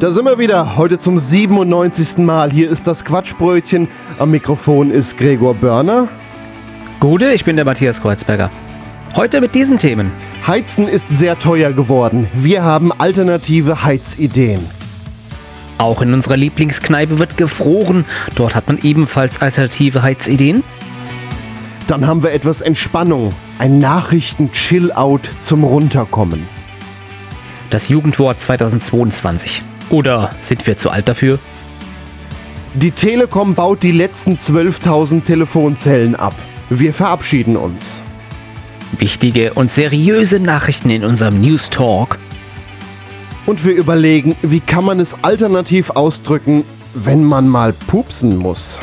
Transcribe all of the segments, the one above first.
Da sind wir wieder, heute zum 97. Mal. Hier ist das Quatschbrötchen. Am Mikrofon ist Gregor Börner. Gute, ich bin der Matthias Kreuzberger. Heute mit diesen Themen. Heizen ist sehr teuer geworden. Wir haben alternative Heizideen. Auch in unserer Lieblingskneipe wird gefroren. Dort hat man ebenfalls alternative Heizideen. Dann haben wir etwas Entspannung. Ein Nachrichten-Chill-Out zum Runterkommen. Das Jugendwort 2022. Oder sind wir zu alt dafür? Die Telekom baut die letzten 12.000 Telefonzellen ab. Wir verabschieden uns. Wichtige und seriöse Nachrichten in unserem News Talk. Und wir überlegen, wie kann man es alternativ ausdrücken, wenn man mal pupsen muss.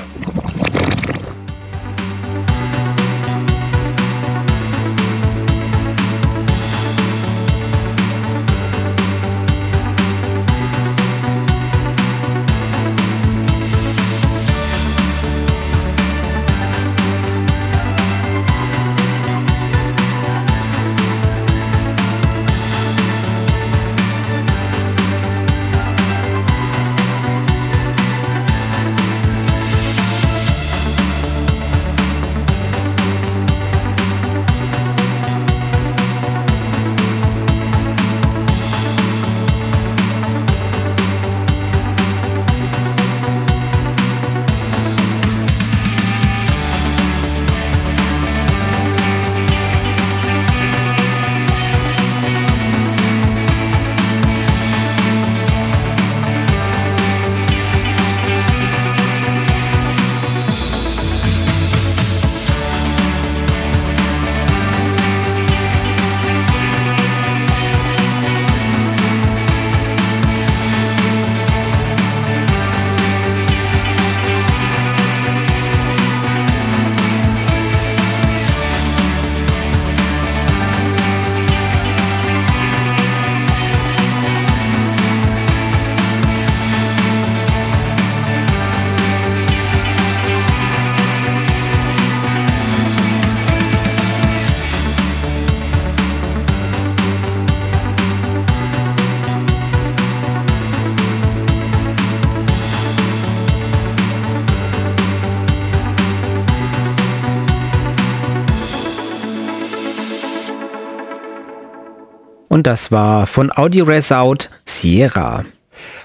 Das war von Audio Resound Sierra.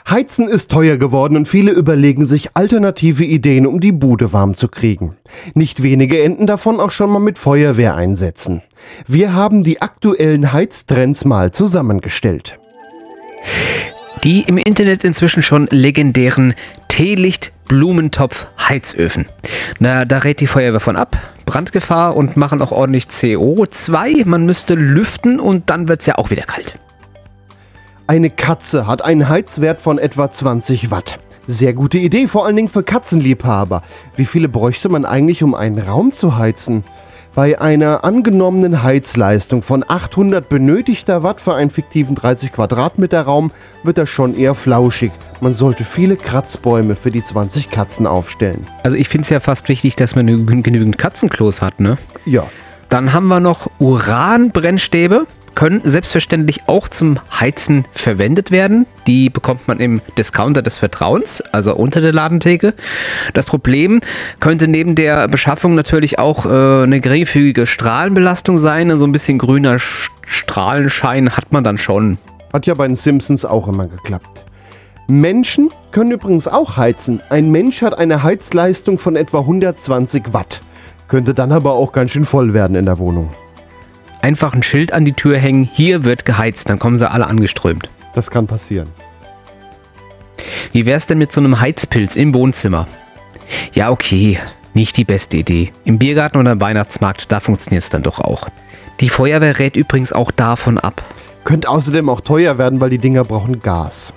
Heizen ist teuer geworden und viele überlegen sich alternative Ideen, um die Bude warm zu kriegen. Nicht wenige enden davon auch schon mal mit Feuerwehr einsetzen. Wir haben die aktuellen Heiztrends mal zusammengestellt. Die im Internet inzwischen schon legendären Teelicht Blumentopf Heizöfen. Na, da rät die Feuerwehr von ab. Brandgefahr und machen auch ordentlich CO2. Man müsste lüften und dann wird's ja auch wieder kalt. Eine Katze hat einen Heizwert von etwa 20 Watt. Sehr gute Idee, vor allen Dingen für Katzenliebhaber. Wie viele bräuchte man eigentlich, um einen Raum zu heizen? Bei einer angenommenen Heizleistung von 800 benötigter Watt für einen fiktiven 30 Quadratmeter Raum wird das schon eher flauschig. Man sollte viele Kratzbäume für die 20 Katzen aufstellen. Also ich finde es ja fast wichtig, dass man genü- genügend Katzenklos hat, ne? Ja, Dann haben wir noch Uranbrennstäbe. Können selbstverständlich auch zum Heizen verwendet werden. Die bekommt man im Discounter des Vertrauens, also unter der Ladentheke. Das Problem könnte neben der Beschaffung natürlich auch äh, eine geringfügige Strahlenbelastung sein. So ein bisschen grüner Sch Strahlenschein hat man dann schon. hat ja bei den Simpsons auch immer geklappt. Menschen können übrigens auch heizen. Ein Mensch hat eine Heizleistung von etwa 120 Watt. Könnte dann aber auch ganz schön voll werden in der Wohnung. Einfach ein Schild an die Tür hängen, hier wird geheizt, dann kommen sie alle angeströmt. Das kann passieren. Wie wär's denn mit so einem Heizpilz im Wohnzimmer? Ja, okay, nicht die beste Idee. Im Biergarten oder am Weihnachtsmarkt, da funktioniert's dann doch auch. Die Feuerwehr rät übrigens auch davon ab. Könnte außerdem auch teuer werden, weil die Dinger brauchen Gas.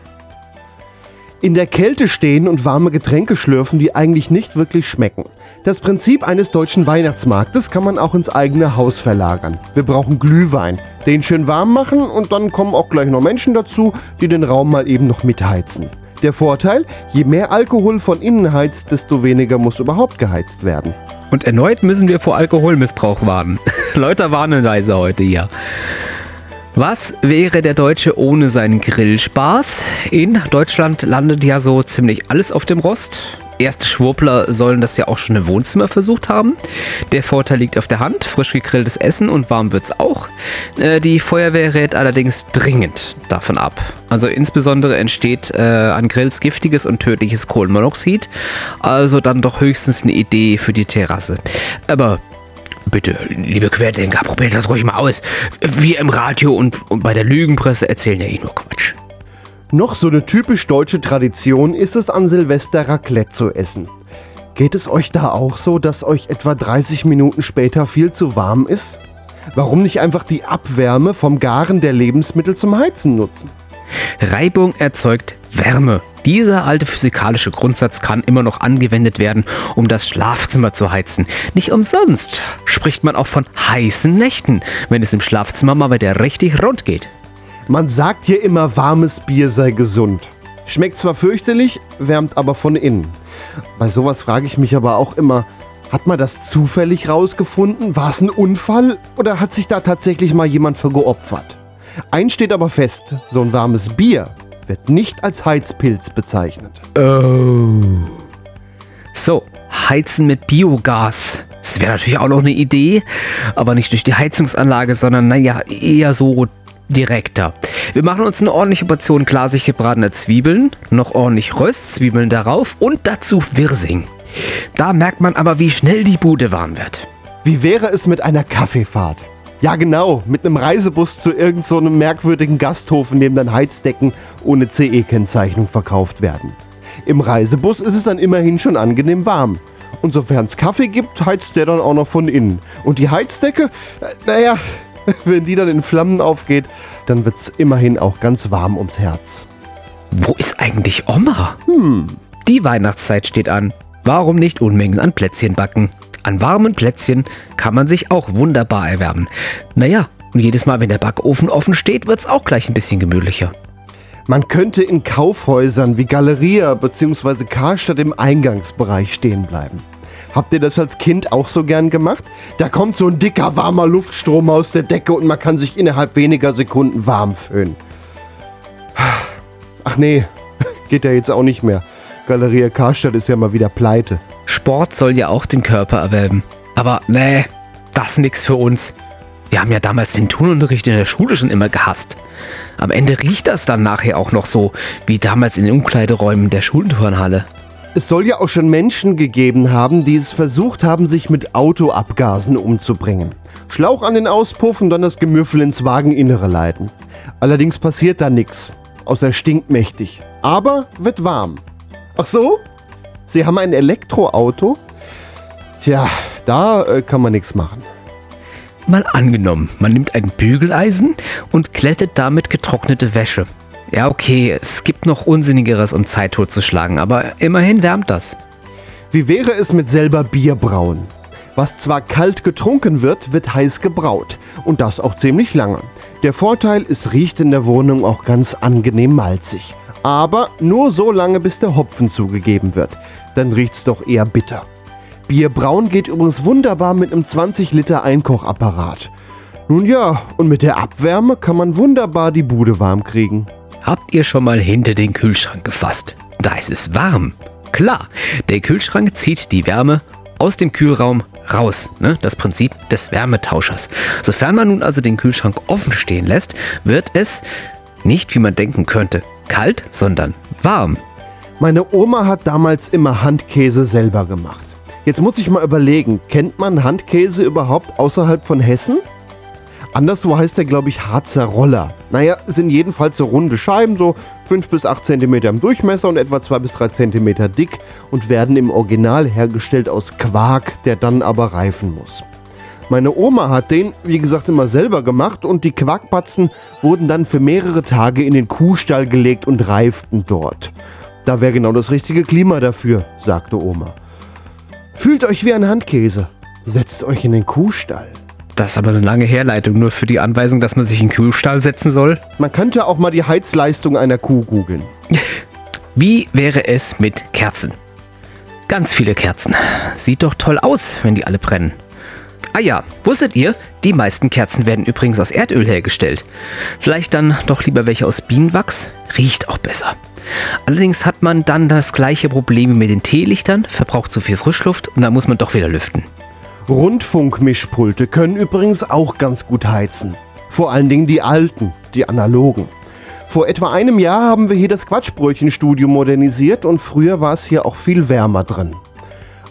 In der Kälte stehen und warme Getränke schlürfen, die eigentlich nicht wirklich schmecken. Das Prinzip eines deutschen Weihnachtsmarktes kann man auch ins eigene Haus verlagern. Wir brauchen Glühwein, den schön warm machen und dann kommen auch gleich noch Menschen dazu, die den Raum mal eben noch mitheizen. Der Vorteil, je mehr Alkohol von innen heizt, desto weniger muss überhaupt geheizt werden. Und erneut müssen wir vor Alkoholmissbrauch warnen. Leute warnen leise heute hier. Was wäre der Deutsche ohne seinen Grillspaß? In Deutschland landet ja so ziemlich alles auf dem Rost. Erste Schwurbler sollen das ja auch schon im Wohnzimmer versucht haben. Der Vorteil liegt auf der Hand, frisch gegrilltes Essen und warm wird's auch. Äh, die Feuerwehr rät allerdings dringend davon ab. Also insbesondere entsteht äh, an Grills giftiges und tödliches Kohlenmonoxid. Also dann doch höchstens eine Idee für die Terrasse. Aber Bitte, liebe Querdenker, probiert das ruhig mal aus. Wir im Radio und, und bei der Lügenpresse erzählen ja eh nur Quatsch. Noch so eine typisch deutsche Tradition ist es an Silvester Raclette zu essen. Geht es euch da auch so, dass euch etwa 30 Minuten später viel zu warm ist? Warum nicht einfach die Abwärme vom Garen der Lebensmittel zum Heizen nutzen? Reibung erzeugt Wärme. Dieser alte physikalische Grundsatz kann immer noch angewendet werden, um das Schlafzimmer zu heizen. Nicht umsonst spricht man auch von heißen Nächten, wenn es im Schlafzimmer mal wieder richtig rund geht. Man sagt hier immer, warmes Bier sei gesund. Schmeckt zwar fürchterlich, wärmt aber von innen. Bei sowas frage ich mich aber auch immer, hat man das zufällig rausgefunden? War es ein Unfall oder hat sich da tatsächlich mal jemand für geopfert? Eins steht aber fest, so ein warmes Bier wird nicht als Heizpilz bezeichnet. Oh. So, heizen mit Biogas. Das wäre natürlich auch noch eine Idee, aber nicht durch die Heizungsanlage, sondern naja, eher so direkter. Wir machen uns eine ordentliche Portion glasig gebratener Zwiebeln, noch ordentlich Röstzwiebeln darauf und dazu Wirsing. Da merkt man aber, wie schnell die Bude warm wird. Wie wäre es mit einer Kaffeefahrt? Ja, genau, mit einem Reisebus zu irgendeinem so merkwürdigen Gasthof, in dem dann Heizdecken ohne CE-Kennzeichnung verkauft werden. Im Reisebus ist es dann immerhin schon angenehm warm. Und sofern es Kaffee gibt, heizt der dann auch noch von innen. Und die Heizdecke, äh, naja, wenn die dann in Flammen aufgeht, dann wird es immerhin auch ganz warm ums Herz. Wo ist eigentlich Oma? Hm. Die Weihnachtszeit steht an. Warum nicht Unmengen an Plätzchen backen? An warmen Plätzchen kann man sich auch wunderbar erwärmen. Naja, und jedes Mal, wenn der Backofen offen steht, wird es auch gleich ein bisschen gemütlicher. Man könnte in Kaufhäusern wie Galeria bzw. Karstadt im Eingangsbereich stehen bleiben. Habt ihr das als Kind auch so gern gemacht? Da kommt so ein dicker, warmer Luftstrom aus der Decke und man kann sich innerhalb weniger Sekunden warm föhnen. Ach nee, geht ja jetzt auch nicht mehr. Galeria Karstadt ist ja mal wieder pleite. Sport soll ja auch den Körper erwärmen. Aber nee, das ist nix für uns. Wir haben ja damals den Turnunterricht in der Schule schon immer gehasst. Am Ende riecht das dann nachher auch noch so, wie damals in den Umkleideräumen der Schulturnhalle. Es soll ja auch schon Menschen gegeben haben, die es versucht haben, sich mit Autoabgasen umzubringen. Schlauch an den Auspuff und dann das Gemüffel ins Wageninnere leiten. Allerdings passiert da nichts, außer stinkt mächtig. Aber wird warm. Ach so? Sie haben ein Elektroauto? Tja, da äh, kann man nichts machen. Mal angenommen, man nimmt ein Bügeleisen und glättet damit getrocknete Wäsche. Ja, okay, es gibt noch Unsinnigeres, um Zeit totzuschlagen, aber immerhin wärmt das. Wie wäre es mit selber Bier brauen? Was zwar kalt getrunken wird, wird heiß gebraut. Und das auch ziemlich lange. Der Vorteil, es riecht in der Wohnung auch ganz angenehm malzig. Aber nur so lange, bis der Hopfen zugegeben wird. Dann riecht's doch eher bitter. Bierbrauen geht übrigens wunderbar mit einem 20 Liter Einkochapparat. Nun ja, und mit der Abwärme kann man wunderbar die Bude warm kriegen. Habt ihr schon mal hinter den Kühlschrank gefasst? Da ist es warm. Klar, der Kühlschrank zieht die Wärme aus dem Kühlraum raus. Ne? Das Prinzip des Wärmetauschers. Sofern man nun also den Kühlschrank offen stehen lässt, wird es nicht, wie man denken könnte, kalt, sondern warm. Meine Oma hat damals immer Handkäse selber gemacht. Jetzt muss ich mal überlegen, kennt man Handkäse überhaupt außerhalb von Hessen? Anderswo heißt der, glaube ich, Harzer Roller. Naja, sind jedenfalls so runde Scheiben, so 5 bis 8 cm im Durchmesser und etwa 2 bis 3 cm dick und werden im Original hergestellt aus Quark, der dann aber reifen muss. Meine Oma hat den, wie gesagt, immer selber gemacht und die Quarkbatzen wurden dann für mehrere Tage in den Kuhstall gelegt und reiften dort. Da wäre genau das richtige Klima dafür, sagte Oma. Fühlt euch wie ein Handkäse. Setzt euch in den Kuhstall. Das ist aber eine lange Herleitung, nur für die Anweisung, dass man sich in den Kühlstall setzen soll. Man könnte auch mal die Heizleistung einer Kuh googeln. Wie wäre es mit Kerzen? Ganz viele Kerzen. Sieht doch toll aus, wenn die alle brennen. Ah ja, wusstet ihr, die meisten Kerzen werden übrigens aus Erdöl hergestellt. Vielleicht dann doch lieber welche aus Bienenwachs? Riecht auch besser. Allerdings hat man dann das gleiche Problem mit den Teelichtern, verbraucht zu viel Frischluft und dann muss man doch wieder lüften. Rundfunkmischpulte können übrigens auch ganz gut heizen. Vor allen Dingen die alten, die analogen. Vor etwa einem Jahr haben wir hier das Quatschbrötchenstudio modernisiert und früher war es hier auch viel wärmer drin.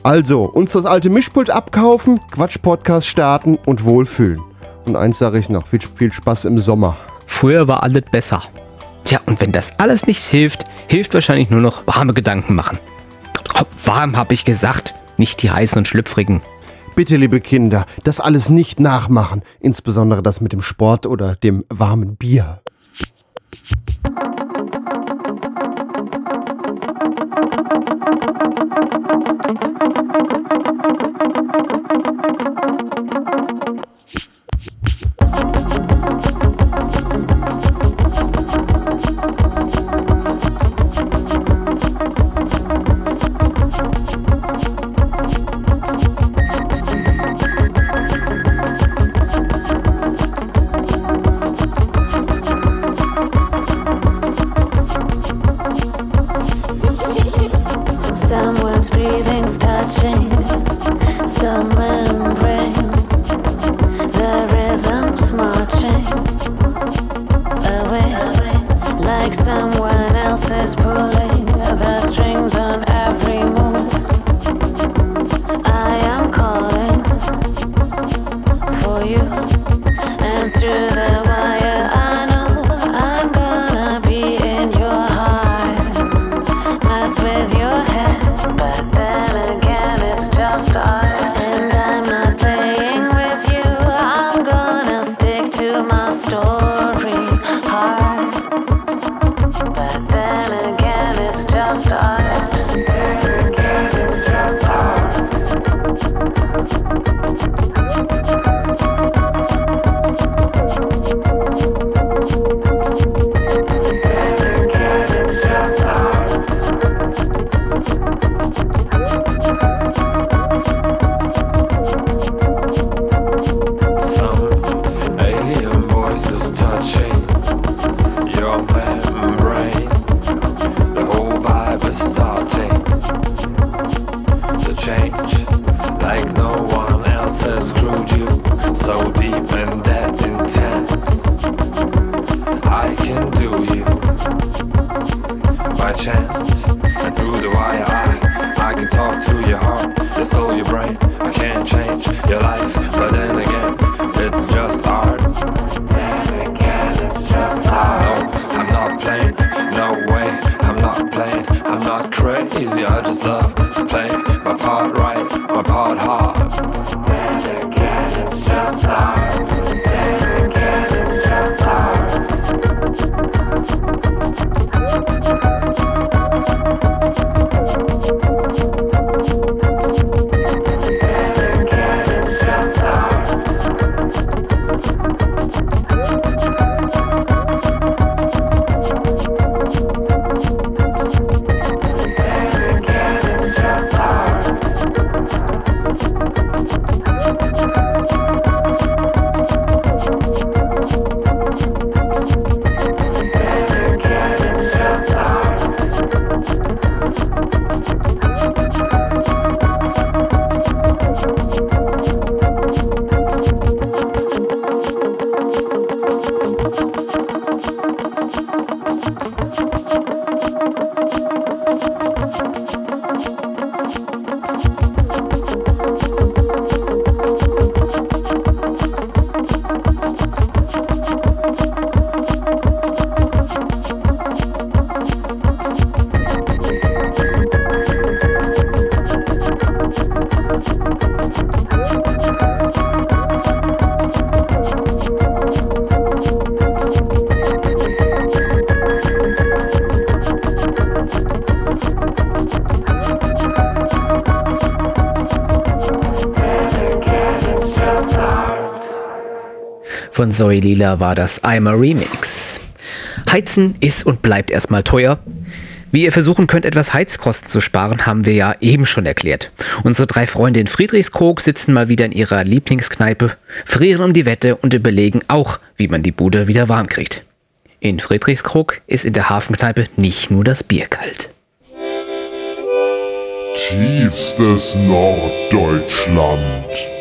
Also, uns das alte Mischpult abkaufen, Quatsch-Podcast starten und wohlfühlen. Und eins sage ich noch, viel, viel Spaß im Sommer. Früher war alles besser. Tja, und wenn das alles nicht hilft, hilft wahrscheinlich nur noch warme Gedanken machen. Warm habe ich gesagt, nicht die heißen und schlüpfrigen. Bitte, liebe Kinder, das alles nicht nachmachen, insbesondere das mit dem Sport oder dem warmen Bier. Soul, brain. I can't change your life, but then again, it's just art. Then again, it's just art. No, I'm not playing. No way, I'm not playing. I'm not crazy. I just love Von Zoe Lila war das I'm a Remix. Heizen ist und bleibt erstmal teuer. Wie ihr versuchen könnt, etwas Heizkosten zu sparen, haben wir ja eben schon erklärt. Unsere drei Freunde in Friedrichskoog sitzen mal wieder in ihrer Lieblingskneipe, frieren um die Wette und überlegen auch, wie man die Bude wieder warm kriegt. In Friedrichskoog ist in der Hafenkneipe nicht nur das Bier kalt. Tiefstes Norddeutschland.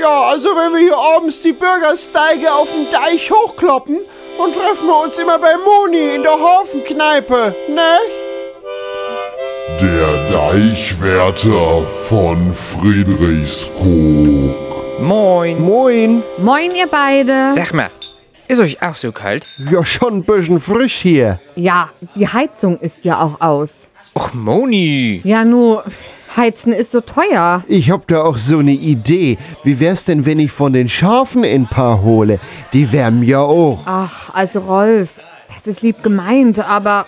Ja, also wenn wir hier abends die Bürgersteige auf dem Deich hochkloppen, dann treffen wir uns immer bei Moni in der Hafenkneipe, ne? Der Deichwärter von Friedrichskoog. Moin. Moin. Moin, ihr beide. Sag mal, ist euch auch so kalt? Ja, schon ein bisschen frisch hier. Ja, die Heizung ist ja auch aus. Och, Moni. Ja, nur, Heizen ist so teuer. Ich hab da auch so eine Idee. Wie wär's denn, wenn ich von den Schafen ein paar hole? Die wärmen ja auch. Ach, also Rolf, das ist lieb gemeint, aber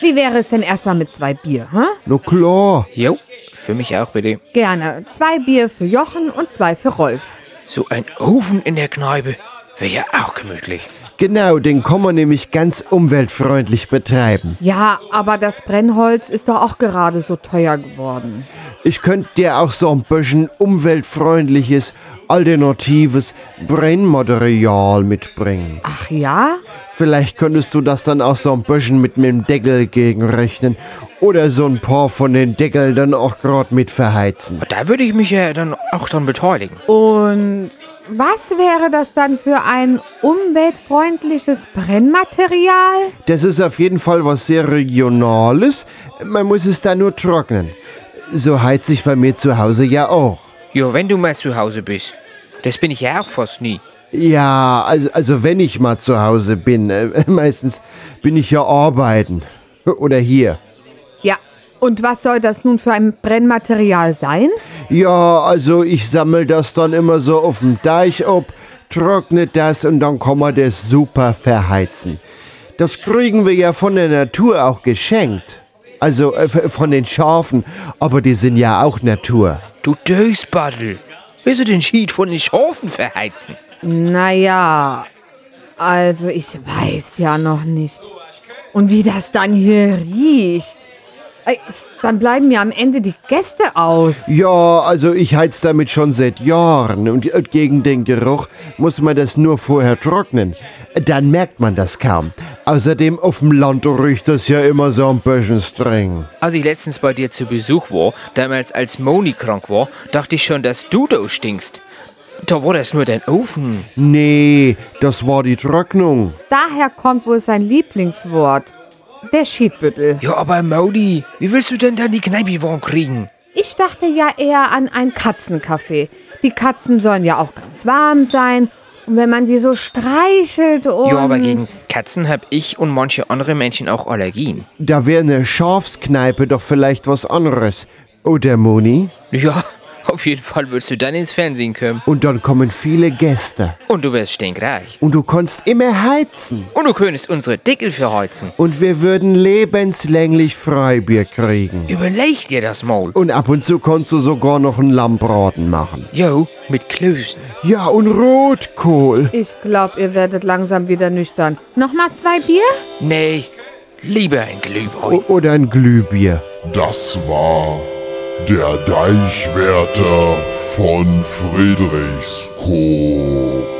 wie wäre es denn erstmal mit zwei Bier, hä? Na klar. Jo, für mich auch bitte. Gerne. Zwei Bier für Jochen und zwei für Rolf. So ein Ofen in der Kneipe wäre ja auch gemütlich. Genau, den kann man nämlich ganz umweltfreundlich betreiben. Ja, aber das Brennholz ist doch auch gerade so teuer geworden. Ich könnte dir auch so ein bisschen umweltfreundliches, alternatives Brennmaterial mitbringen. Ach ja? Vielleicht könntest du das dann auch so ein bisschen mit dem Deckel gegenrechnen. Oder so ein paar von den Deckeln dann auch gerade mit verheizen. Da würde ich mich ja dann auch dran beteiligen. Und was wäre das dann für ein umweltfreundliches Brennmaterial? Das ist auf jeden Fall was sehr Regionales. Man muss es da nur trocknen. So heizt sich bei mir zu Hause ja auch. Jo, wenn du mal zu Hause bist. Das bin ich ja auch fast nie. Ja, also, also wenn ich mal zu Hause bin, äh, meistens bin ich ja arbeiten. Oder hier. Und was soll das nun für ein Brennmaterial sein? Ja, also ich sammle das dann immer so auf dem Deich ab, trockne das und dann kann man das super verheizen. Das kriegen wir ja von der Natur auch geschenkt. Also äh, von den Schafen, aber die sind ja auch Natur. Du Dösbaddel. Willst du den Schied von den Schafen verheizen? Naja, also ich weiß ja noch nicht. Und wie das dann hier riecht. Dann bleiben mir am Ende die Gäste aus. Ja, also ich heiz damit schon seit Jahren und äh, gegen den Geruch muss man das nur vorher trocknen. Dann merkt man das kaum. Außerdem auf dem Land riecht das ja immer so ein bisschen streng. Als ich letztens bei dir zu Besuch war, damals als Moni krank war, dachte ich schon, dass du da stinkst. Da war das nur dein Ofen. Nee, das war die Trocknung. Daher kommt wohl sein Lieblingswort. Der Schiedbüttel. Ja, aber Modi, wie willst du denn dann die Kneipe warm kriegen? Ich dachte ja eher an ein Katzencafé. Die Katzen sollen ja auch ganz warm sein. Und wenn man die so streichelt und... Ja, aber gegen Katzen hab ich und manche andere Menschen auch Allergien. Da wäre eine Schafskneipe doch vielleicht was anderes. Oder Moni? Ja, auf jeden Fall willst du dann ins Fernsehen kommen. Und dann kommen viele Gäste. Und du wirst stinkreich. Und du kannst immer heizen. Und du könntest unsere Deckel verheizen. Und wir würden lebenslänglich Freibier kriegen. Überleg dir das mal. Und ab und zu kannst du sogar noch einen Lammbraten machen. Jo, mit Klößen. Ja, und Rotkohl. Ich glaube, ihr werdet langsam wieder nüchtern. Nochmal zwei Bier? Nee, lieber ein Glühwein. O oder ein Glühbier. Das war der Deichwärter von Friedrichskoog.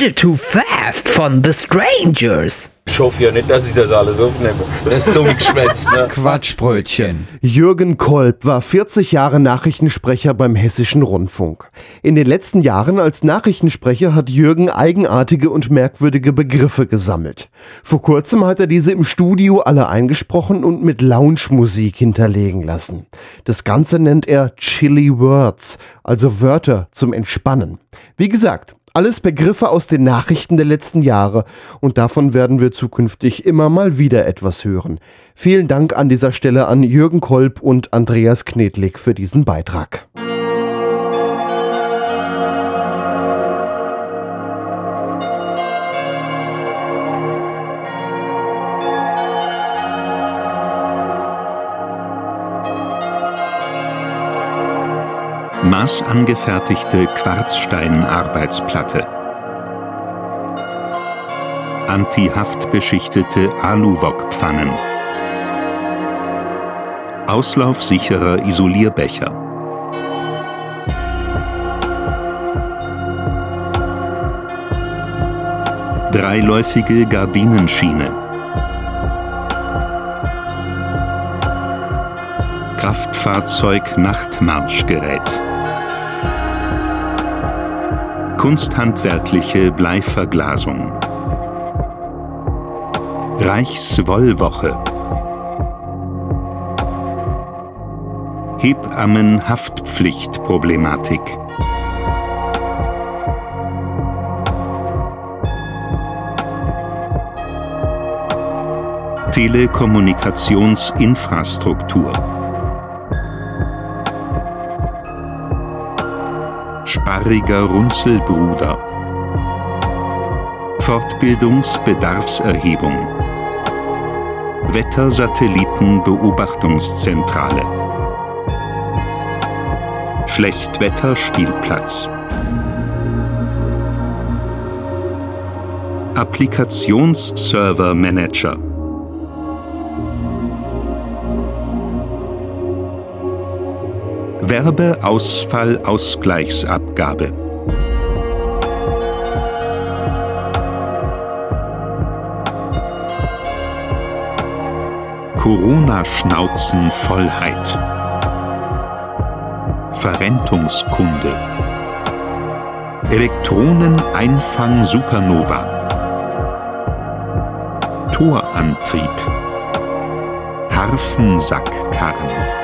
Little Too Fast von The Strangers. Ich hoffe ja nicht, dass ich das alles aufnehme. Das ist dumm geschwätzt, ne? Quatschbrötchen. Jürgen Kolb war 40 Jahre Nachrichtensprecher beim Hessischen Rundfunk. In den letzten Jahren als Nachrichtensprecher hat Jürgen eigenartige und merkwürdige Begriffe gesammelt. Vor kurzem hat er diese im Studio alle eingesprochen und mit Lounge-Musik hinterlegen lassen. Das Ganze nennt er Chilly Words, also Wörter zum Entspannen. Wie gesagt, alles Begriffe aus den Nachrichten der letzten Jahre und davon werden wir zukünftig immer mal wieder etwas hören. Vielen Dank an dieser Stelle an Jürgen Kolb und Andreas Knedlik für diesen Beitrag. Maßangefertigte Quarzstein-Arbeitsplatte. Anti-Haft-beschichtete Aluwok-Pfannen. Auslaufsicherer Isolierbecher. Dreiläufige Gardinenschiene. Kraftfahrzeug Nachtmarschgerät. Kunsthandwerkliche Bleiverglasung. Reichswollwoche. Hebammenhaftpflichtproblematik. Telekommunikationsinfrastruktur. Sparriger Runzelbruder. Fortbildungsbedarfserhebung. Wettersatellitenbeobachtungszentrale. Schlechtwetterspielplatz. Applikationsserver Manager. Werbeausfallausgleichsabgabe. Corona-Schnauzen-Vollheit. Verrentungskunde. Elektroneneinfang-Supernova. Torantrieb. Harfensackkarren.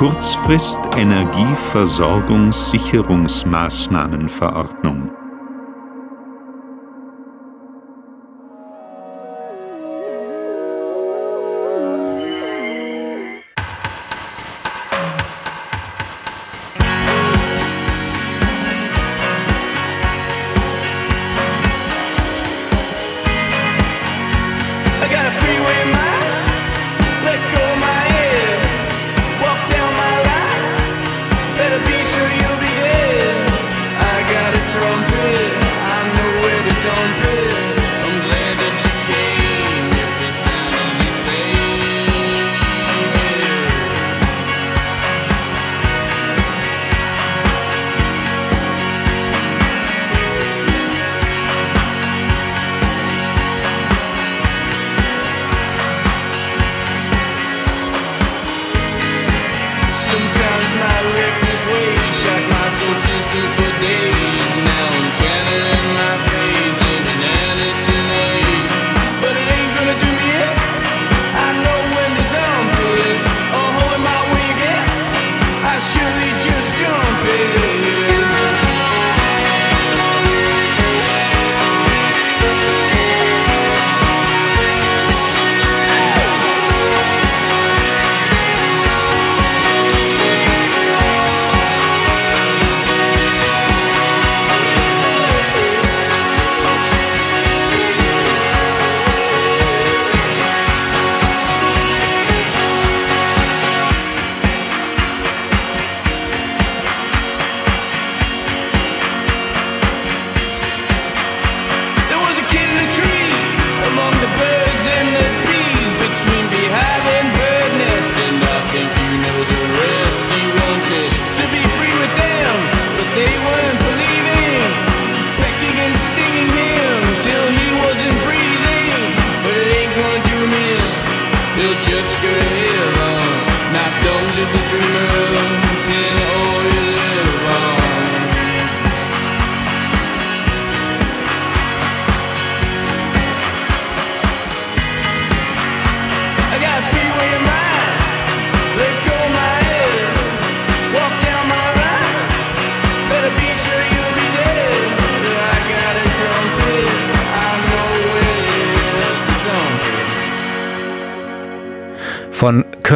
Kurzfrist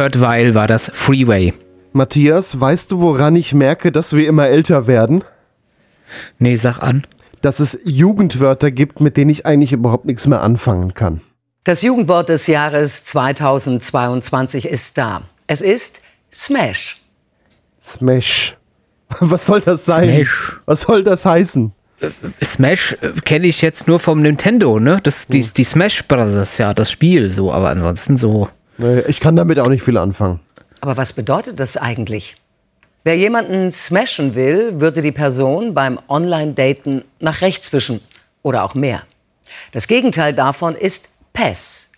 Kurt Weil war das Freeway. Matthias, weißt du, woran ich merke, dass wir immer älter werden? Nee, sag an. Dass es Jugendwörter gibt, mit denen ich eigentlich überhaupt nichts mehr anfangen kann. Das Jugendwort des Jahres 2022 ist da. Es ist Smash. Smash. Was soll das sein? Smash. Was soll das heißen? Smash äh, kenne ich jetzt nur vom Nintendo, ne? Das, die, die Smash Brothers, ja, das Spiel so, aber ansonsten so. Ich kann damit auch nicht viel anfangen. Aber was bedeutet das eigentlich? Wer jemanden smashen will, würde die Person beim Online-Daten nach rechts wischen oder auch mehr. Das Gegenteil davon ist Pass,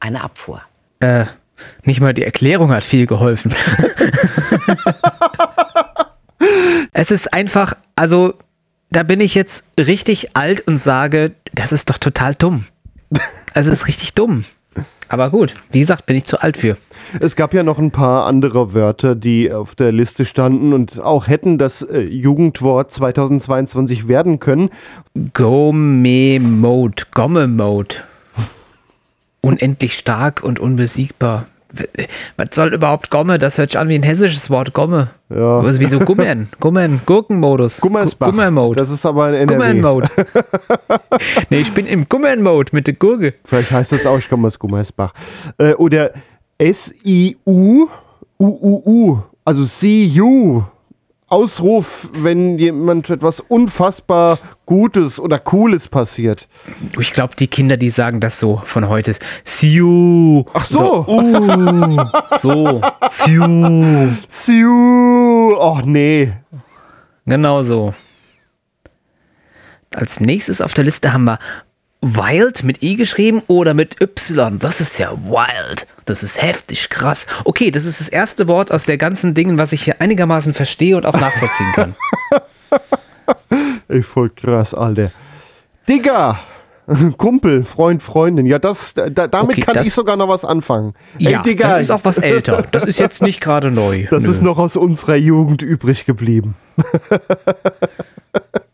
eine Abfuhr. Äh, nicht mal die Erklärung hat viel geholfen. es ist einfach, also, da bin ich jetzt richtig alt und sage, das ist doch total dumm. Es ist richtig dumm. Aber gut, wie gesagt, bin ich zu alt für. Es gab ja noch ein paar andere Wörter, die auf der Liste standen und auch hätten das äh, Jugendwort 2022 werden können. Gomme-Mode, Gomme-Mode. Unendlich stark und unbesiegbar. Was soll überhaupt Gomme? Das hört sich an wie ein hessisches Wort, Gomme. Ja. Also wie so Gummern, Gummern, Gurkenmodus. Gummersbach. Gummer-Mode. Das ist aber ein NRW. Gummern-Mode. nee, ich bin im Gummern-Mode mit der Gurke. Vielleicht heißt das auch, ich komme aus Gummersbach. Äh, oder S-I-U, U-U-U, also C-U. Ausruf, wenn jemand etwas unfassbar Gutes oder Cooles passiert. Ich glaube, die Kinder, die sagen das so von heute. Siu. Ach so. Oder, uh, so. Siu. Siu. Oh nee. Genau so. Als nächstes auf der Liste haben wir Wild mit I geschrieben oder mit Y. Das ist ja wild. Das ist heftig krass. Okay, das ist das erste Wort aus der ganzen Dingen, was ich hier einigermaßen verstehe und auch nachvollziehen kann. Ey, voll krass, Alter. Digga! Kumpel, Freund, Freundin. Ja, das, da, damit Okay, kann ich sogar noch was anfangen. Ja, das ist auch was älter. Das ist jetzt nicht gerade neu. Das Nö. ist noch aus unserer Jugend übrig geblieben.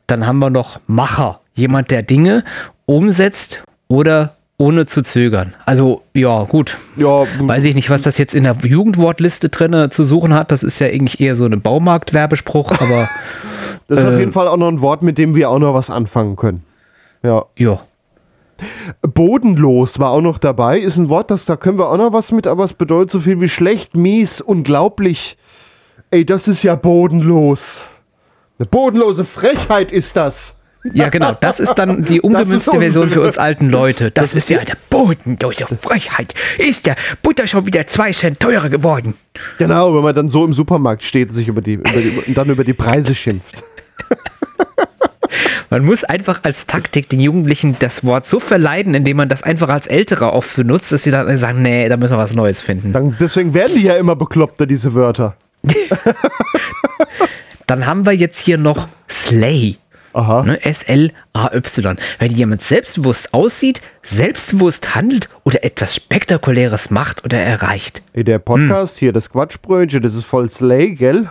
Dann haben wir noch Macher. Jemand, der Dinge umsetzt oder ohne zu zögern. Also, ja, gut. Ja, Weiß ich nicht, was das jetzt in der Jugendwortliste drin zu suchen hat. Das ist ja eigentlich eher so ein Baumarktwerbespruch, aber das ist auf äh, jeden Fall auch noch ein Wort, mit dem wir auch noch was anfangen können. Ja. ja. Bodenlos war auch noch dabei. Ist ein Wort, das da können wir auch noch was mit, aber es bedeutet so viel wie schlecht, mies, unglaublich. Ey, das ist ja bodenlos. Eine bodenlose Frechheit ist das. Ja, genau. Das ist dann die umgemünzte ist Version für uns alten Leute. Das, Das ist ja die- eine bodenlose Frechheit. Ist der Butter schon wieder zwei Cent teurer geworden? Genau, wenn man dann so im Supermarkt steht und sich über die, über die und dann über die Preise schimpft. Man muss einfach als Taktik den Jugendlichen das Wort so verleiden, indem man das einfach als Älterer oft benutzt, dass sie dann sagen, nee, da müssen wir was Neues finden. Dann, deswegen werden die ja immer bekloppter, diese Wörter. Dann haben wir jetzt hier noch Slay. Aha. Ne, S-L-A-Y. Wenn jemand selbstbewusst aussieht, selbstbewusst handelt oder etwas Spektakuläres macht oder erreicht. Ey, der Podcast hier, das Quatschbrötchen, das ist voll Slay, gell?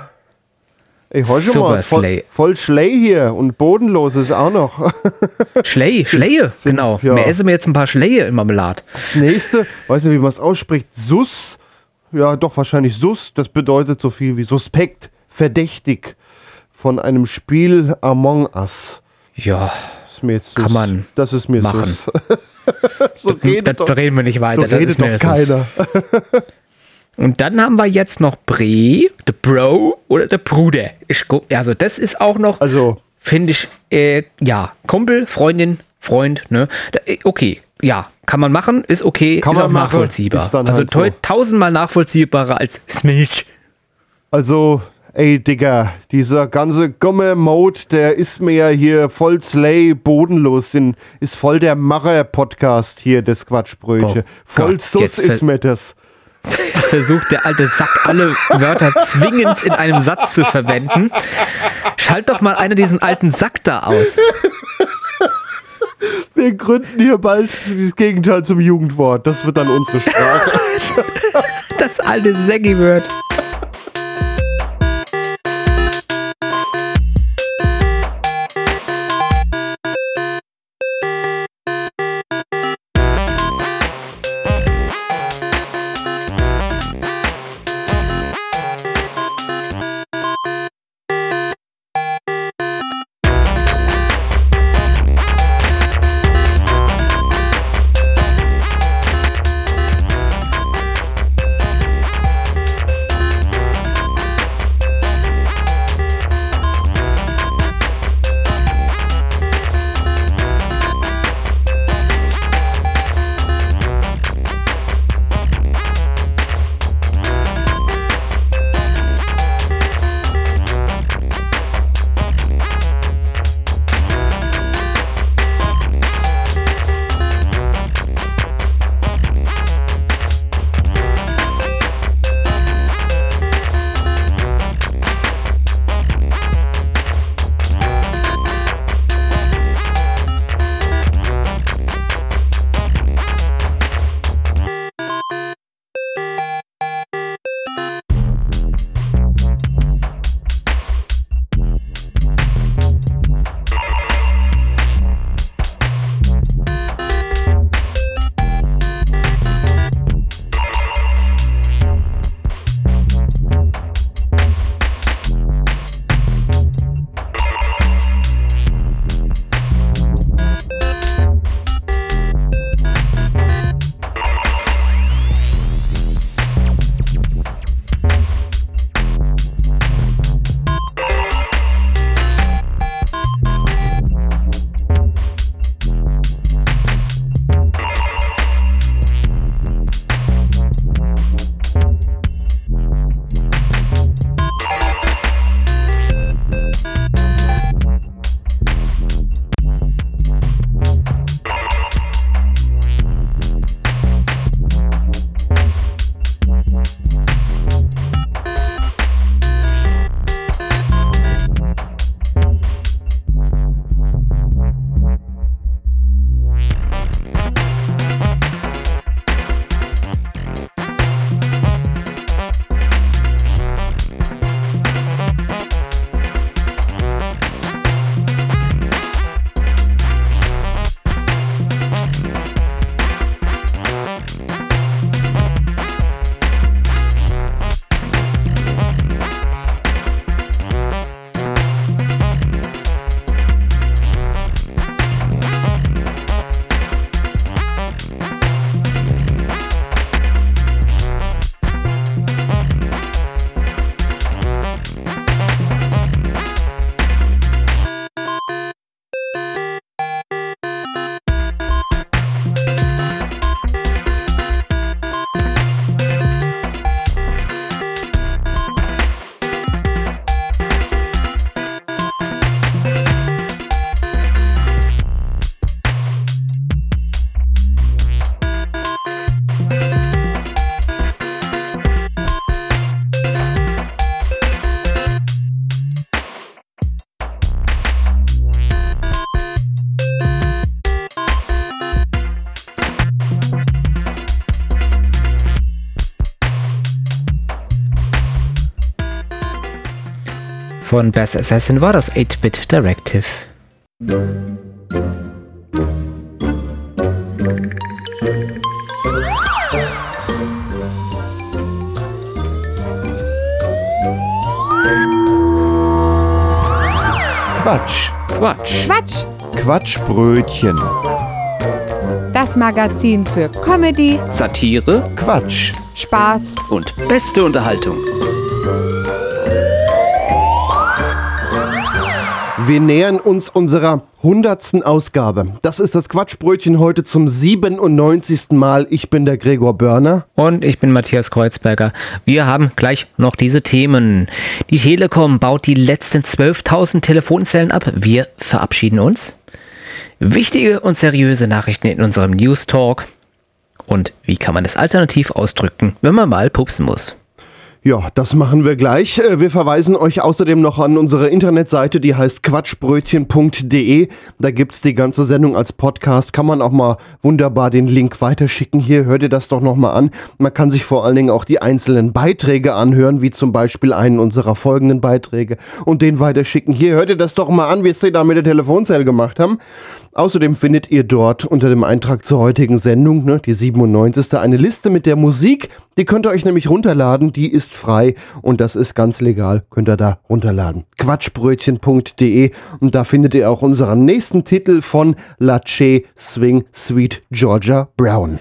Ey, hör schon mal, voll, voll Schley hier und bodenlos ist auch noch. Schley, Schleie, genau. ja. Wir essen mir jetzt ein paar Schleie im Marmelad. Das nächste, weiß nicht, wie man es ausspricht, Sus. Ja, doch, wahrscheinlich Sus. Das bedeutet so viel wie suspekt, verdächtig von einem Spiel Among Us. Ja, ist mir jetzt Kann man Das ist mir machen. sus. so redet da, da reden wir nicht weiter. so das redet ist mir doch keiner. Und dann haben wir jetzt noch Bre, der Bro oder der Bruder. Ich, also das ist auch noch, Also, finde ich, äh, ja, Kumpel, Freundin, Freund, ne? Da, äh, okay, ja, kann man machen, ist okay, Kann ist man auch machen, nachvollziehbar. ist also halt so. tausendmal nachvollziehbarer als Smash. also, ey, Digga, dieser ganze Gomme-Mode, der ist mir ja hier voll Slay, bodenlos, sind, ist voll der Macher-Podcast hier, das Quatschbrötchen. Oh voll Gott, sus ist mir das. Jetzt versucht der alte Sack alle Wörter zwingend in einem Satz zu verwenden. Schalt doch mal einer diesen alten Sack da aus. Wir gründen hier bald das Gegenteil zum Jugendwort. Das wird dann unsere Sprache. Das alte Säcki-Word. Von Bass Assassin war das 8-Bit Directive. Quatsch. Quatsch. Quatsch, Quatschbrötchen. das Magazin für Comedy, Satire Quatsch. Spaß und beste Unterhaltung. Wir nähern uns unserer hundertsten Ausgabe. Das ist das Quatschbrötchen heute zum 97. Mal. Ich bin der Gregor Börner. Und ich bin Matthias Kreuzberger. Wir haben gleich noch diese Themen. Die Telekom baut die letzten 12.000 Telefonzellen ab. Wir verabschieden uns. Wichtige und seriöse Nachrichten in unserem News Talk. Und wie kann man es alternativ ausdrücken, wenn man mal pupsen muss? Ja, das machen wir gleich. Äh, Wir verweisen euch außerdem noch an unsere Internetseite, die heißt quatschbrötchen.de. Da gibt's die ganze Sendung als Podcast. Kann man auch mal wunderbar den Link weiterschicken. Hier, hört ihr das doch nochmal an. Man kann sich vor allen Dingen auch die einzelnen Beiträge anhören, wie zum Beispiel einen unserer folgenden Beiträge und den weiterschicken. Hier, hört ihr das doch mal an, wie sie da mit der Telefonzelle gemacht haben. Außerdem findet ihr dort unter dem Eintrag zur heutigen Sendung, ne, die 97. eine Liste mit der Musik. Die könnt ihr euch nämlich runterladen, die ist frei und das ist ganz legal, könnt ihr da runterladen. Quatschbrötchen.de und da findet ihr auch unseren nächsten Titel von Lache Swing Sweet Georgia Brown.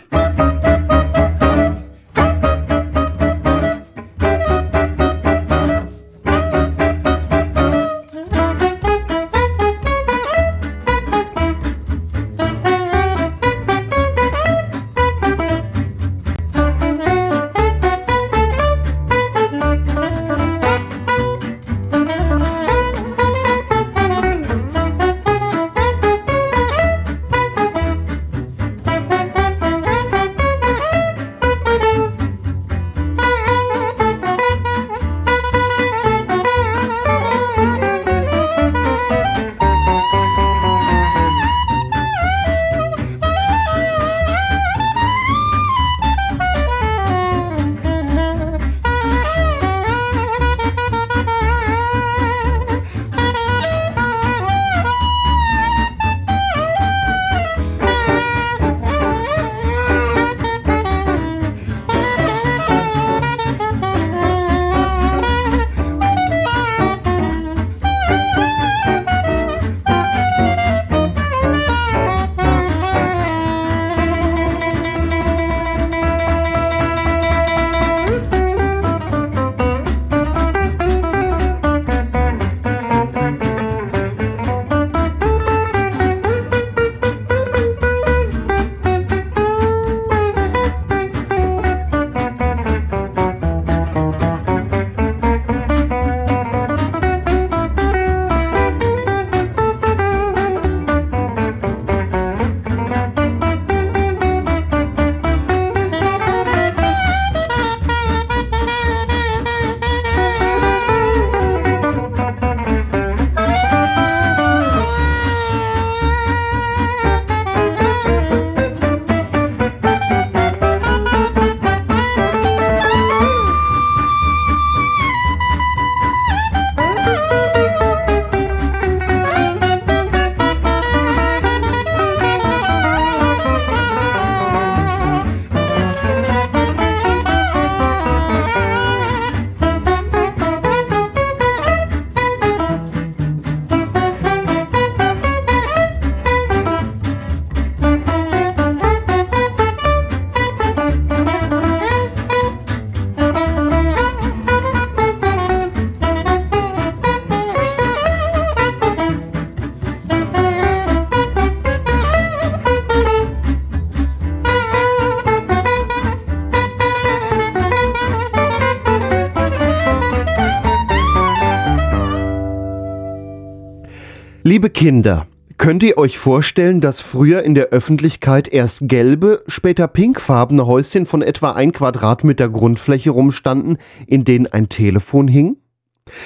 Liebe Kinder, könnt ihr euch vorstellen, dass früher in der Öffentlichkeit erst gelbe, später pinkfarbene Häuschen von etwa ein Quadratmeter Grundfläche rumstanden, in denen ein Telefon hing?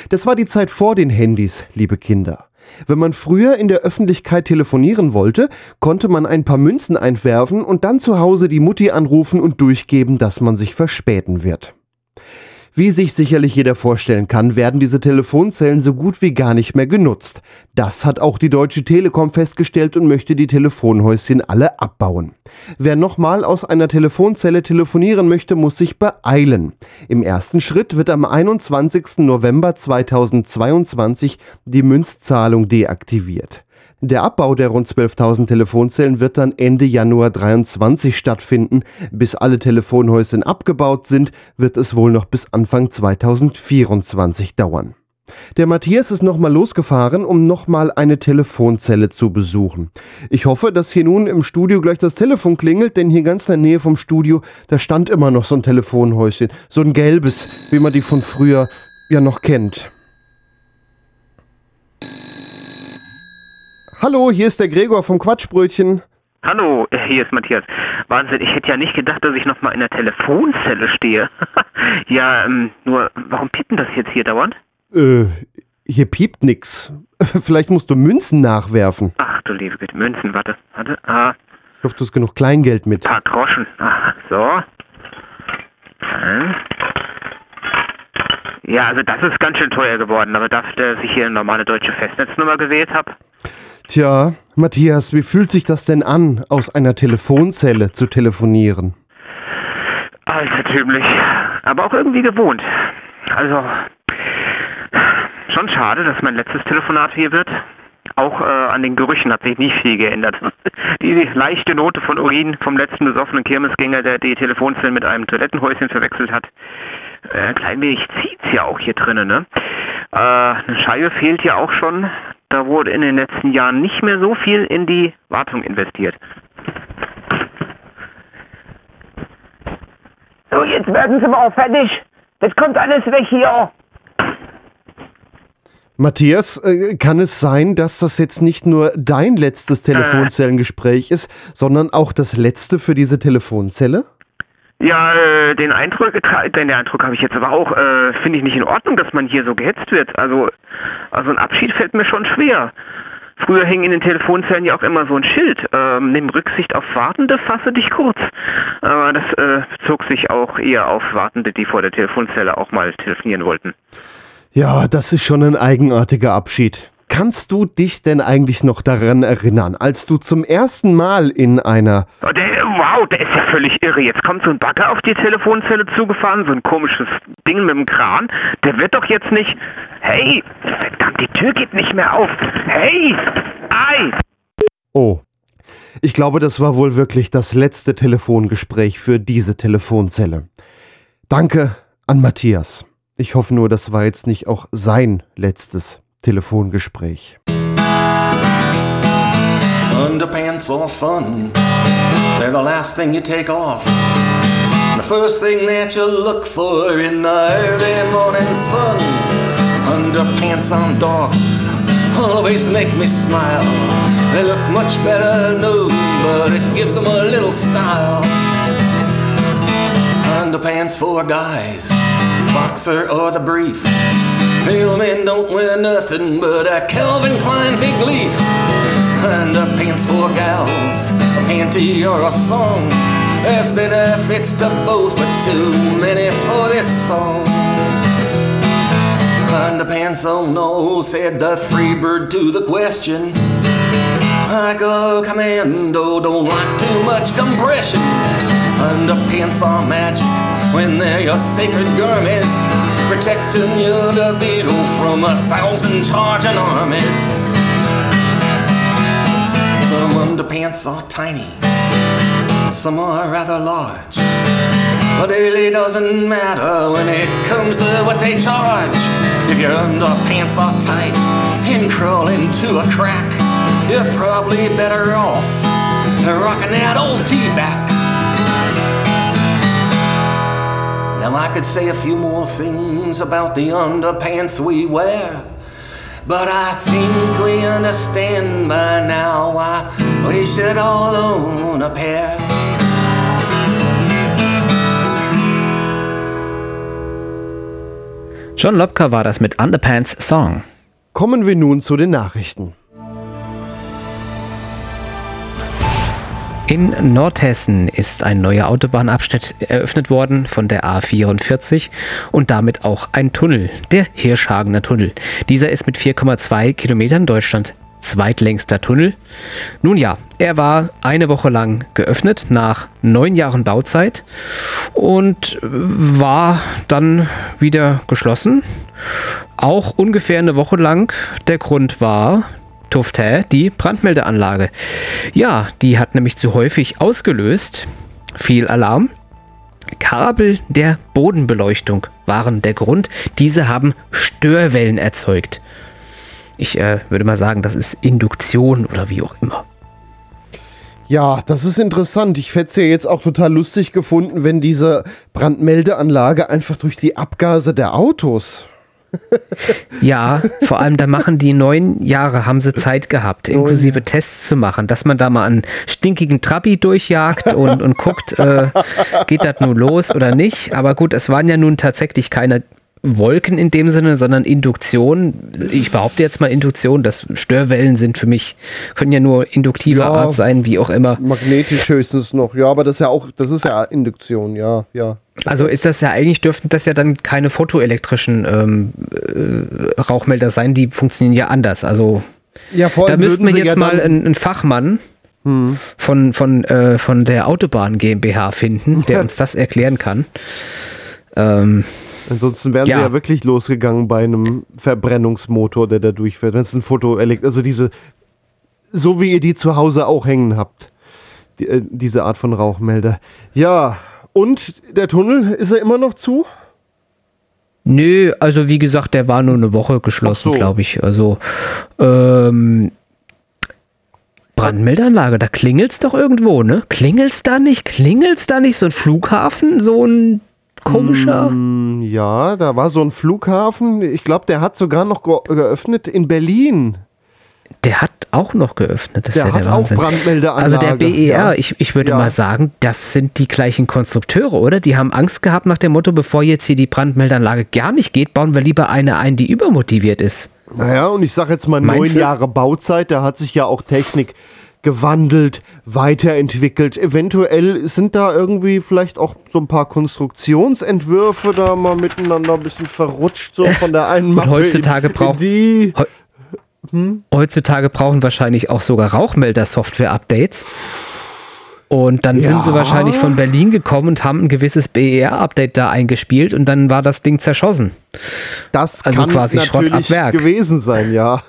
Das war die Zeit vor den Handys, liebe Kinder. Wenn man früher in der Öffentlichkeit telefonieren wollte, konnte man ein paar Münzen einwerfen und dann zu Hause die Mutti anrufen und durchgeben, dass man sich verspäten wird. Wie sich sicherlich jeder vorstellen kann, werden diese Telefonzellen so gut wie gar nicht mehr genutzt. Das hat auch die Deutsche Telekom festgestellt und möchte die Telefonhäuschen alle abbauen. Wer nochmal aus einer Telefonzelle telefonieren möchte, muss sich beeilen. Im ersten Schritt wird am 21. November 2022 die Münzzahlung deaktiviert. Der Abbau der rund 12.000 Telefonzellen wird dann Ende Januar 23 stattfinden. Bis alle Telefonhäuschen abgebaut sind, wird es wohl noch bis Anfang 2024 dauern. Der Matthias ist nochmal losgefahren, um nochmal eine Telefonzelle zu besuchen. Ich hoffe, dass hier nun im Studio gleich das Telefon klingelt, denn hier ganz in der Nähe vom Studio, da stand immer noch so ein Telefonhäuschen. So ein gelbes, wie man die von früher ja noch kennt. Hallo, hier ist der Gregor vom Quatschbrötchen. Hallo, hier ist Matthias. Wahnsinn, ich hätte ja nicht gedacht, dass ich nochmal in der Telefonzelle stehe. ja, ähm, nur, warum piept denn das jetzt hier dauernd? Äh, hier piept nix. Vielleicht musst du Münzen nachwerfen. Ach du liebe Güte, Münzen, warte, warte. Ah, Ich hoffe, du hast genug Kleingeld mit. paar Groschen. Ah, so. Hm. Ja, also das ist ganz schön teuer geworden, aber dafür, dass ich hier eine normale deutsche Festnetznummer gewählt habe. Tja, Matthias, wie fühlt sich das denn an, aus einer Telefonzelle zu telefonieren? Altertümlich, aber auch irgendwie gewohnt. Also, schon schade, dass mein letztes Telefonat hier wird. Auch äh, an den Gerüchen hat sich nicht viel geändert. Die leichte Note von Urin vom letzten besoffenen Kirmesgänger, der die Telefonzelle mit einem Toilettenhäuschen verwechselt hat. Äh, ein klein wenig zieht's ja auch hier drinnen, ne? Äh, eine Scheibe fehlt ja auch schon. Da wurde in den letzten Jahren nicht mehr so viel in die Wartung investiert. So, jetzt werden Sie mal fertig. Das kommt alles weg hier. Matthias, äh, kann es sein, dass das jetzt nicht nur dein letztes Telefonzellengespräch ist, sondern auch das letzte für diese Telefonzelle? Ja, äh, den Eindruck, den Eindruck habe ich jetzt aber auch, äh, finde ich nicht in Ordnung, dass man hier so gehetzt wird. Also, also ein Abschied fällt mir schon schwer. Früher hing in den Telefonzellen ja auch immer so ein Schild, ähm, nimm Rücksicht auf Wartende, fasse dich kurz. Aber das äh, bezog sich auch eher auf Wartende, die vor der Telefonzelle auch mal telefonieren wollten. Ja, das ist schon ein eigenartiger Abschied. Kannst du dich denn eigentlich noch daran erinnern, als du zum ersten Mal in einer... Oh, Der, wow, der ist ja völlig irre. Jetzt kommt so ein Bagger auf die Telefonzelle zugefahren, so ein komisches Ding mit dem Kran. Der wird doch jetzt nicht... Hey, verdammt, die Tür geht nicht mehr auf. Hey, ei. Oh, ich glaube, das war wohl wirklich das letzte Telefongespräch für diese Telefonzelle. Danke an Matthias. Ich hoffe nur, das war jetzt nicht auch sein letztes Telefongespräch. Underpants are fun. They're the last thing you take off. The first thing that you look for in the early morning sun. Underpants on dogs always make me smile. They look much better nude, but it gives them a little style. Underpants for guys, boxer or the brief. Real men don't wear nothing but a Calvin Klein fig leaf. Underpants for gals, a panty or a thong. There's benefits to both, but too many for this song. Underpants, oh no, said the free bird to the question. I go commando, don't like too much compression. Underpants are magic when they're your sacred garments, protecting your libido from a thousand charging armies. Some underpants are tiny, some are rather large. But it really doesn't matter when it comes to what they charge. If your underpants are tight and crawl into a crack, you're probably better off rocking that old T-back. Now I could say a few more things about the underpants we wear. But I think we understand by now why we should all own a pair. John Lopker war das mit Underpants Song. Kommen wir nun zu den Nachrichten. In Nordhessen ist ein neuer Autobahnabschnitt eröffnet worden von der A44 und damit auch ein Tunnel, der Hirschhagener Tunnel. Dieser ist mit 4,2 Kilometern Deutschland zweitlängster Tunnel. Nun ja, er war eine Woche lang geöffnet nach neun Jahren Bauzeit und war dann wieder geschlossen. Auch ungefähr eine Woche lang. Der Grund war, Tufte, die Brandmeldeanlage. Ja, die hat nämlich zu häufig ausgelöst. Viel Alarm. Kabel der Bodenbeleuchtung waren der Grund. Diese haben Störwellen erzeugt. Ich äh, würde mal sagen, das ist Induktion oder wie auch immer. Ja, das ist interessant. Ich hätte es ja jetzt auch total lustig gefunden, wenn diese Brandmeldeanlage einfach durch die Abgase der Autos. Ja, vor allem da machen die neun Jahre, haben sie Zeit gehabt, inklusive Tests zu machen, dass man da mal einen stinkigen Trabi durchjagt und, und guckt, äh, geht das nun los oder nicht. Aber gut, es waren ja nun tatsächlich keine Wolken in dem Sinne, sondern Induktion. Ich behaupte jetzt mal Induktion, dass Störwellen sind für mich, können ja nur induktiver Ja. Art sein, wie auch immer. Magnetisch höchstens noch. Ja, aber das ist ja auch, das ist ja Induktion, ja, ja. Also ist das ja eigentlich, dürften das ja dann keine photoelektrischen ähm, äh, Rauchmelder sein, die funktionieren ja anders. Also Ja, da müssten wir jetzt ja mal einen, einen Fachmann Hm. von, von, äh, von der Autobahn GmbH finden, der uns das erklären kann. Ähm, Ansonsten wären Ja. sie ja wirklich losgegangen bei einem Verbrennungsmotor, der da durchfährt. Wenn es ein Fotoelekt, also diese, so wie ihr die zu Hause auch hängen habt, die, äh, diese Art von Rauchmelder. Ja, und der Tunnel, ist er immer noch zu? Nö, also wie gesagt, der war nur eine Woche geschlossen, so. glaube ich. Also ähm, Brandmeldeanlage, da klingelt's doch irgendwo, ne? Klingelt's da nicht? Klingelt's da nicht? So ein Flughafen, so ein komischer. Mm, ja, da war so ein Flughafen. Ich glaube, der hat sogar noch ge geöffnet in Berlin. Der hat auch noch geöffnet. Das Der ist ja hat der auch Wahnsinn. Brandmeldeanlage, Also der BER, ja. ich, ich würde Ja. mal sagen, das sind die gleichen Konstrukteure, oder? Die haben Angst gehabt nach dem Motto, bevor jetzt hier die Brandmeldeanlage gar nicht geht, bauen wir lieber eine ein, die übermotiviert ist. Naja, und ich sage jetzt mal Meinst neun du? Jahre Bauzeit, da hat sich ja auch Technik gewandelt, weiterentwickelt. Eventuell sind da irgendwie vielleicht auch so ein paar Konstruktionsentwürfe da mal miteinander ein bisschen verrutscht, so von der einen Und Mappe heutzutage in, in braucht- die. Heutzutage brauchen wahrscheinlich auch sogar Rauchmelder-Software-Updates. Und dann sind sie Ja. wahrscheinlich von Berlin gekommen und haben ein gewisses BER-Update da eingespielt und dann war das Ding zerschossen. Das also kann quasi Schrott ab natürlich Werk. gewesen sein, ja.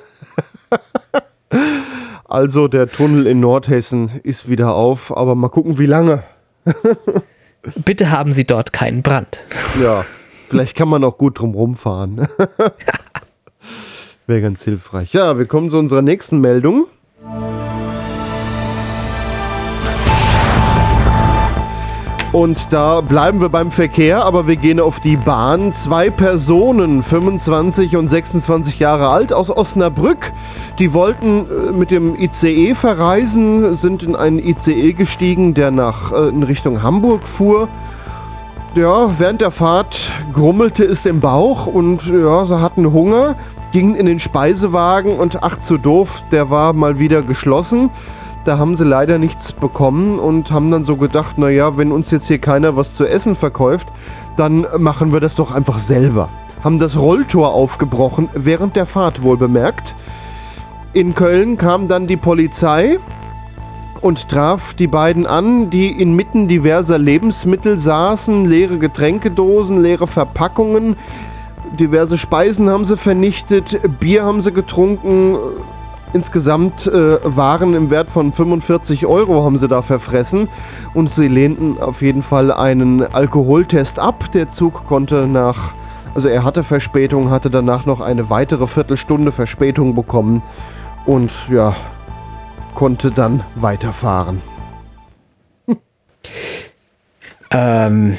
also der Tunnel in Nordhessen ist wieder auf, aber mal gucken, wie lange. Bitte haben Sie dort keinen Brand. Ja, vielleicht kann man auch gut drum rumfahren. Wäre ganz hilfreich. Ja, wir kommen zu unserer nächsten Meldung. Und da bleiben wir beim Verkehr, aber wir gehen auf die Bahn. Zwei Personen, 25 und 26 Jahre alt, aus Osnabrück, die wollten äh, mit dem ICE verreisen, sind in einen ICE gestiegen, der nach äh, in Richtung Hamburg fuhr. Ja, während der Fahrt grummelte es im Bauch und ja, sie hatten Hunger, gingen in den Speisewagen und ach zu doof, der war mal wieder geschlossen. Da haben sie leider nichts bekommen und haben dann so gedacht, naja, wenn uns jetzt hier keiner was zu essen verkauft, dann machen wir das doch einfach selber. Haben das Rolltor aufgebrochen, während der Fahrt wohl bemerkt. In Köln kam dann die Polizei und traf die beiden an, die inmitten diverser Lebensmittel saßen, leere Getränkedosen, leere Verpackungen, diverse Speisen haben sie vernichtet, Bier haben sie getrunken, insgesamt äh, Waren im Wert von 45 Euro haben sie da verfressen und sie lehnten auf jeden Fall einen Alkoholtest ab. Der Zug konnte nach, also er hatte Verspätung, hatte danach noch eine weitere Viertelstunde Verspätung bekommen und ja, konnte dann weiterfahren. Ähm,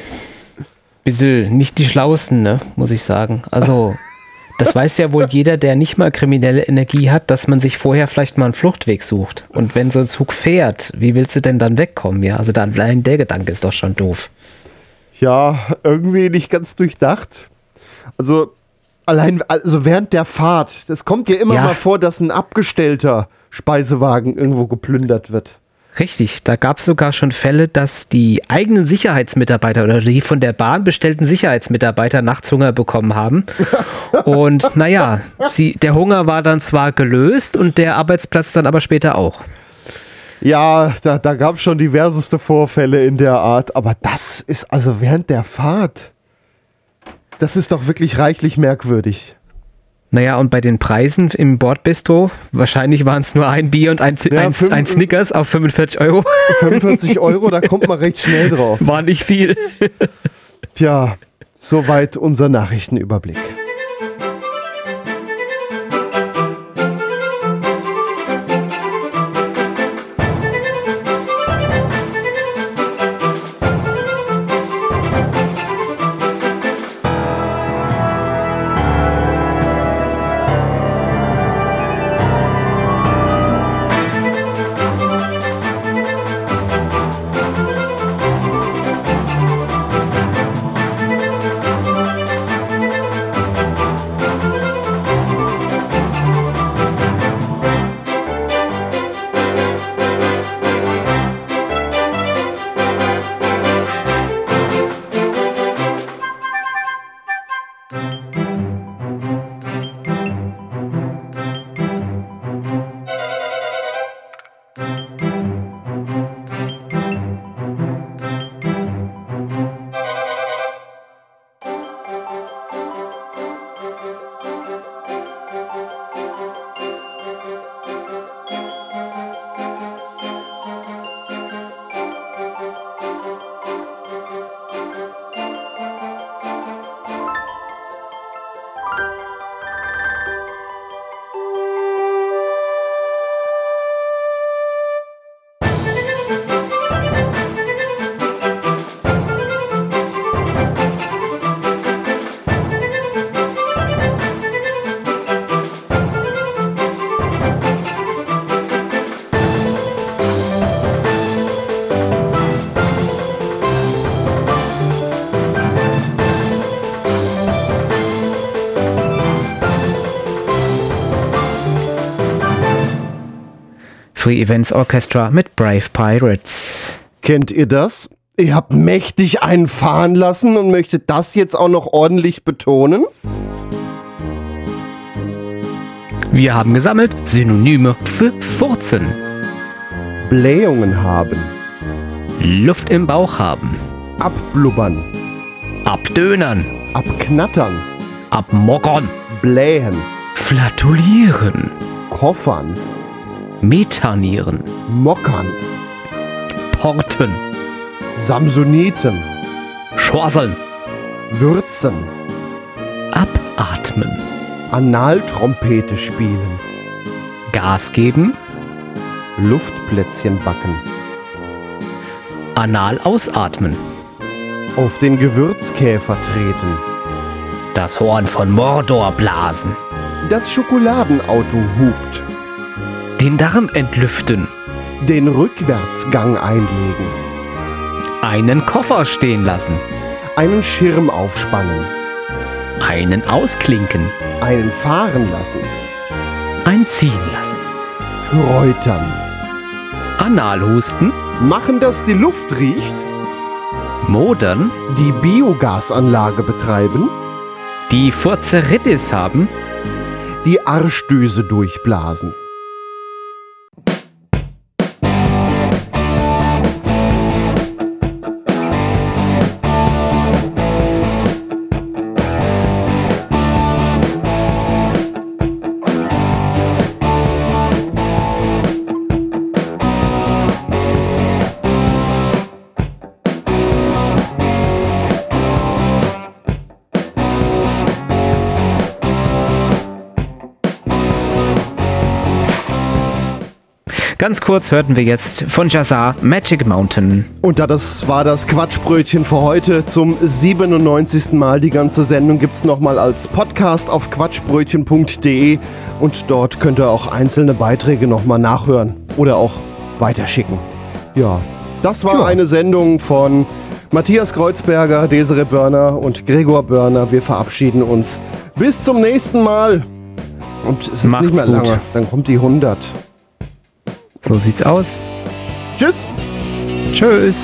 bisschen nicht die Schlausten, ne, muss ich sagen. Also, das weiß ja wohl jeder, der nicht mal kriminelle Energie hat, dass man sich vorher vielleicht mal einen Fluchtweg sucht. Und wenn so ein Zug fährt, wie willst du denn dann wegkommen? Ja, also da allein der Gedanke ist doch schon doof. Ja, irgendwie nicht ganz durchdacht. Also allein, also während der Fahrt, das kommt ja immer Ja. mal vor, dass ein abgestellter Speisewagen irgendwo geplündert wird. Richtig, da gab es sogar schon Fälle, dass die eigenen Sicherheitsmitarbeiter oder die von der Bahn bestellten Sicherheitsmitarbeiter nachts Hunger bekommen haben. Und naja, sie, der Hunger war dann zwar gelöst und der Arbeitsplatz dann aber später auch. Ja, da, da gab es schon diverseste Vorfälle in der Art, aber das ist also während der Fahrt. Das ist doch wirklich reichlich merkwürdig. Naja, und bei den Preisen im Bordbistro, wahrscheinlich waren es nur ein Bier und ein, Ja, ein, fünf- ein Snickers auf 45 Euro. 45 Euro, da kommt man recht schnell drauf. War nicht viel. Tja, soweit unser Nachrichtenüberblick. Events Orchestra mit Brave Pirates. Kennt ihr das? Ihr habt mächtig einen fahren lassen und möchtet das jetzt auch noch ordentlich betonen? Wir haben gesammelt Synonyme für Furzen. Blähungen haben. Luft im Bauch haben. Abblubbern. Abdönern. Abknattern. Abmockern. Blähen. Flatulieren. Koffern. Metanieren. Mockern. Porten. Samsoniten. Schorseln. Würzen. Abatmen. Analtrompete spielen. Gas geben. Luftplätzchen backen. Anal ausatmen. Auf den Gewürzkäfer treten. Das Horn von Mordor blasen. Das Schokoladenauto hupt. Den Darm entlüften. Den Rückwärtsgang einlegen. Einen Koffer stehen lassen. Einen Schirm aufspannen. Einen ausklinken. Einen fahren lassen. Einziehen lassen. Kräutern. Analhusten. Machen, dass die Luft riecht. Modern. Die Biogasanlage betreiben. Die Furzeritis haben. Die Arschdüse durchblasen. Kurz hörten wir jetzt von Jazar Magic Mountain. Und da das war das Quatschbrötchen für heute zum 97. Mal. Die ganze Sendung gibt es nochmal als Podcast auf quatschbrötchen.de und dort könnt ihr auch einzelne Beiträge nochmal nachhören oder auch weiterschicken. Ja, das war Ja. eine Sendung von Matthias Kreuzberger, Desiree Börner und Gregor Börner. Wir verabschieden uns. Bis zum nächsten Mal. Und es ist Macht's nicht mehr gut. lange. Dann kommt die 100. So sieht's aus. Tschüss. Tschüss.